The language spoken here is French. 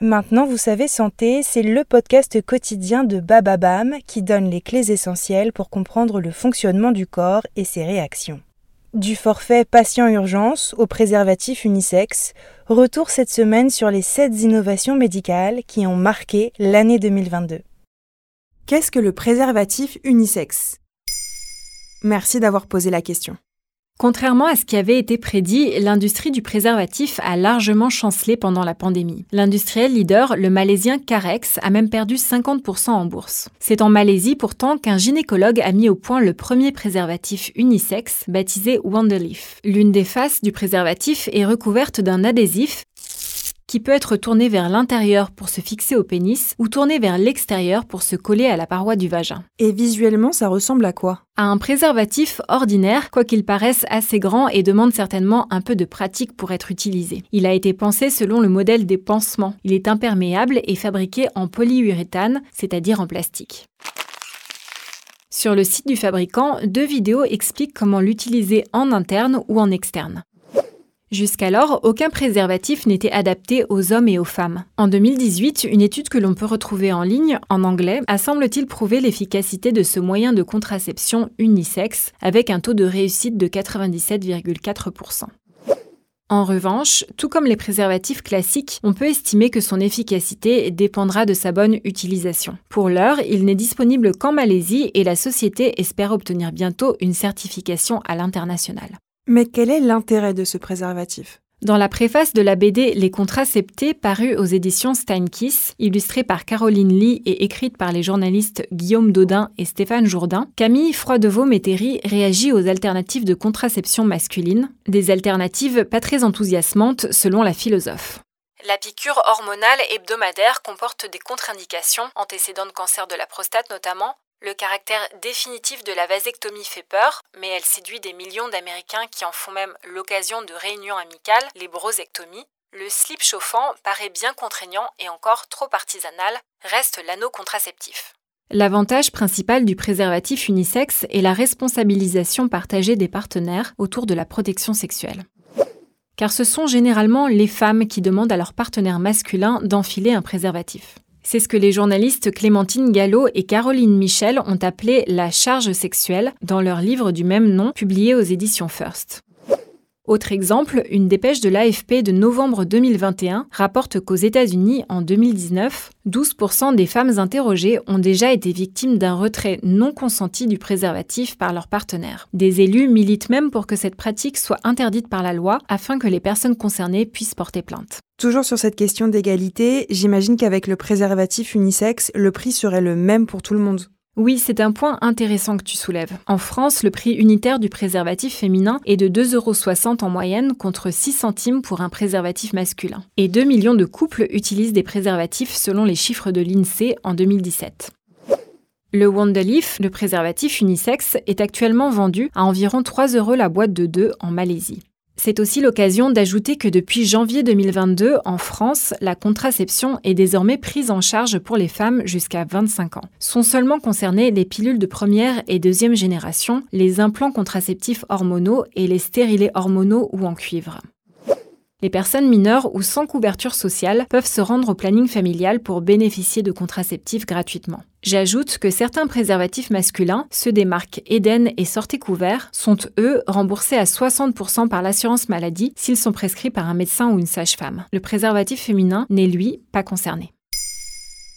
Maintenant, vous savez, Santé, c'est le podcast quotidien de Bababam qui donne les clés essentielles pour comprendre le fonctionnement du corps et ses réactions. Du forfait patient urgence au préservatif unisexe, retour cette semaine sur les 7 innovations médicales qui ont marqué l'année 2022. Qu'est-ce que le préservatif unisexe Merci d'avoir posé la question. Contrairement à ce qui avait été prédit, l'industrie du préservatif a largement chancelé pendant la pandémie. L'industriel leader, le malaisien Carex, a même perdu 50% en bourse. C'est en Malaisie pourtant qu'un gynécologue a mis au point le premier préservatif unisexe, baptisé Wonderleaf. L'une des faces du préservatif est recouverte d'un adhésif qui peut être tourné vers l'intérieur pour se fixer au pénis ou tourné vers l'extérieur pour se coller à la paroi du vagin. Et visuellement, ça ressemble à quoi? À un préservatif ordinaire, quoiqu'il paraisse assez grand et demande certainement un peu de pratique pour être utilisé. Il a été pensé selon le modèle des pansements. Il est imperméable et fabriqué en polyuréthane, c'est-à-dire en plastique. Sur le site du fabricant, deux vidéos expliquent comment l'utiliser en interne ou en externe. Jusqu'alors, aucun préservatif n'était adapté aux hommes et aux femmes. En 2018, une étude que l'on peut retrouver en ligne, en anglais, a semble-t-il prouvé l'efficacité de ce moyen de contraception unisexe, avec un taux de réussite de 97,4%. En revanche, tout comme les préservatifs classiques, on peut estimer que son efficacité dépendra de sa bonne utilisation. Pour l'heure, il n'est disponible qu'en Malaisie et la société espère obtenir bientôt une certification à l'international. Mais quel est l'intérêt de ce préservatif? Dans la préface de la BD Les Contraceptés, parue aux éditions Steinkiss, illustrée par Caroline Lee et écrite par les journalistes Guillaume Dodin et Stéphane Jourdain, Camille Froidevaux-Métairie réagit aux alternatives de contraception masculine, des alternatives pas très enthousiasmantes selon la philosophe. La piqûre hormonale hebdomadaire comporte des contre-indications, antécédents de cancer de la prostate notamment, le caractère définitif de la vasectomie fait peur, mais elle séduit des millions d'Américains qui en font même l'occasion de réunions amicales, les brosectomies. Le slip chauffant paraît bien contraignant et encore trop artisanal, reste l'anneau contraceptif. L'avantage principal du préservatif unisexe est la responsabilisation partagée des partenaires autour de la protection sexuelle. Car ce sont généralement les femmes qui demandent à leur partenaire masculin d'enfiler un préservatif. C'est ce que les journalistes Clémentine Gallo et Caroline Michel ont appelé la charge sexuelle dans leur livre du même nom publié aux éditions First. Autre exemple, une dépêche de l'AFP de novembre 2021 rapporte qu'aux États-Unis, en 2019, 12% des femmes interrogées ont déjà été victimes d'un retrait non consenti du préservatif par leur partenaire. Des élus militent même pour que cette pratique soit interdite par la loi afin que les personnes concernées puissent porter plainte. Toujours sur cette question d'égalité, j'imagine qu'avec le préservatif unisexe, le prix serait le même pour tout le monde. Oui, c'est un point intéressant que tu soulèves. En France, le prix unitaire du préservatif féminin est de 2,60 euros en moyenne contre 6 centimes pour un préservatif masculin. Et 2 millions de couples utilisent des préservatifs selon les chiffres de l'INSEE en 2017. Le Wonderleaf, le préservatif unisexe, est actuellement vendu à environ 3 euros la boîte de 2 en Malaisie. C'est aussi l'occasion d'ajouter que depuis janvier 2022, en France, la contraception est désormais prise en charge pour les femmes jusqu'à 25 ans. Sont seulement concernées les pilules de première et deuxième génération, les implants contraceptifs hormonaux et les stérilés hormonaux ou en cuivre. Les personnes mineures ou sans couverture sociale peuvent se rendre au planning familial pour bénéficier de contraceptifs gratuitement. J'ajoute que certains préservatifs masculins, ceux des marques Eden et Sortez Couvert, sont eux remboursés à 60% par l'assurance maladie s'ils sont prescrits par un médecin ou une sage-femme. Le préservatif féminin n'est lui pas concerné.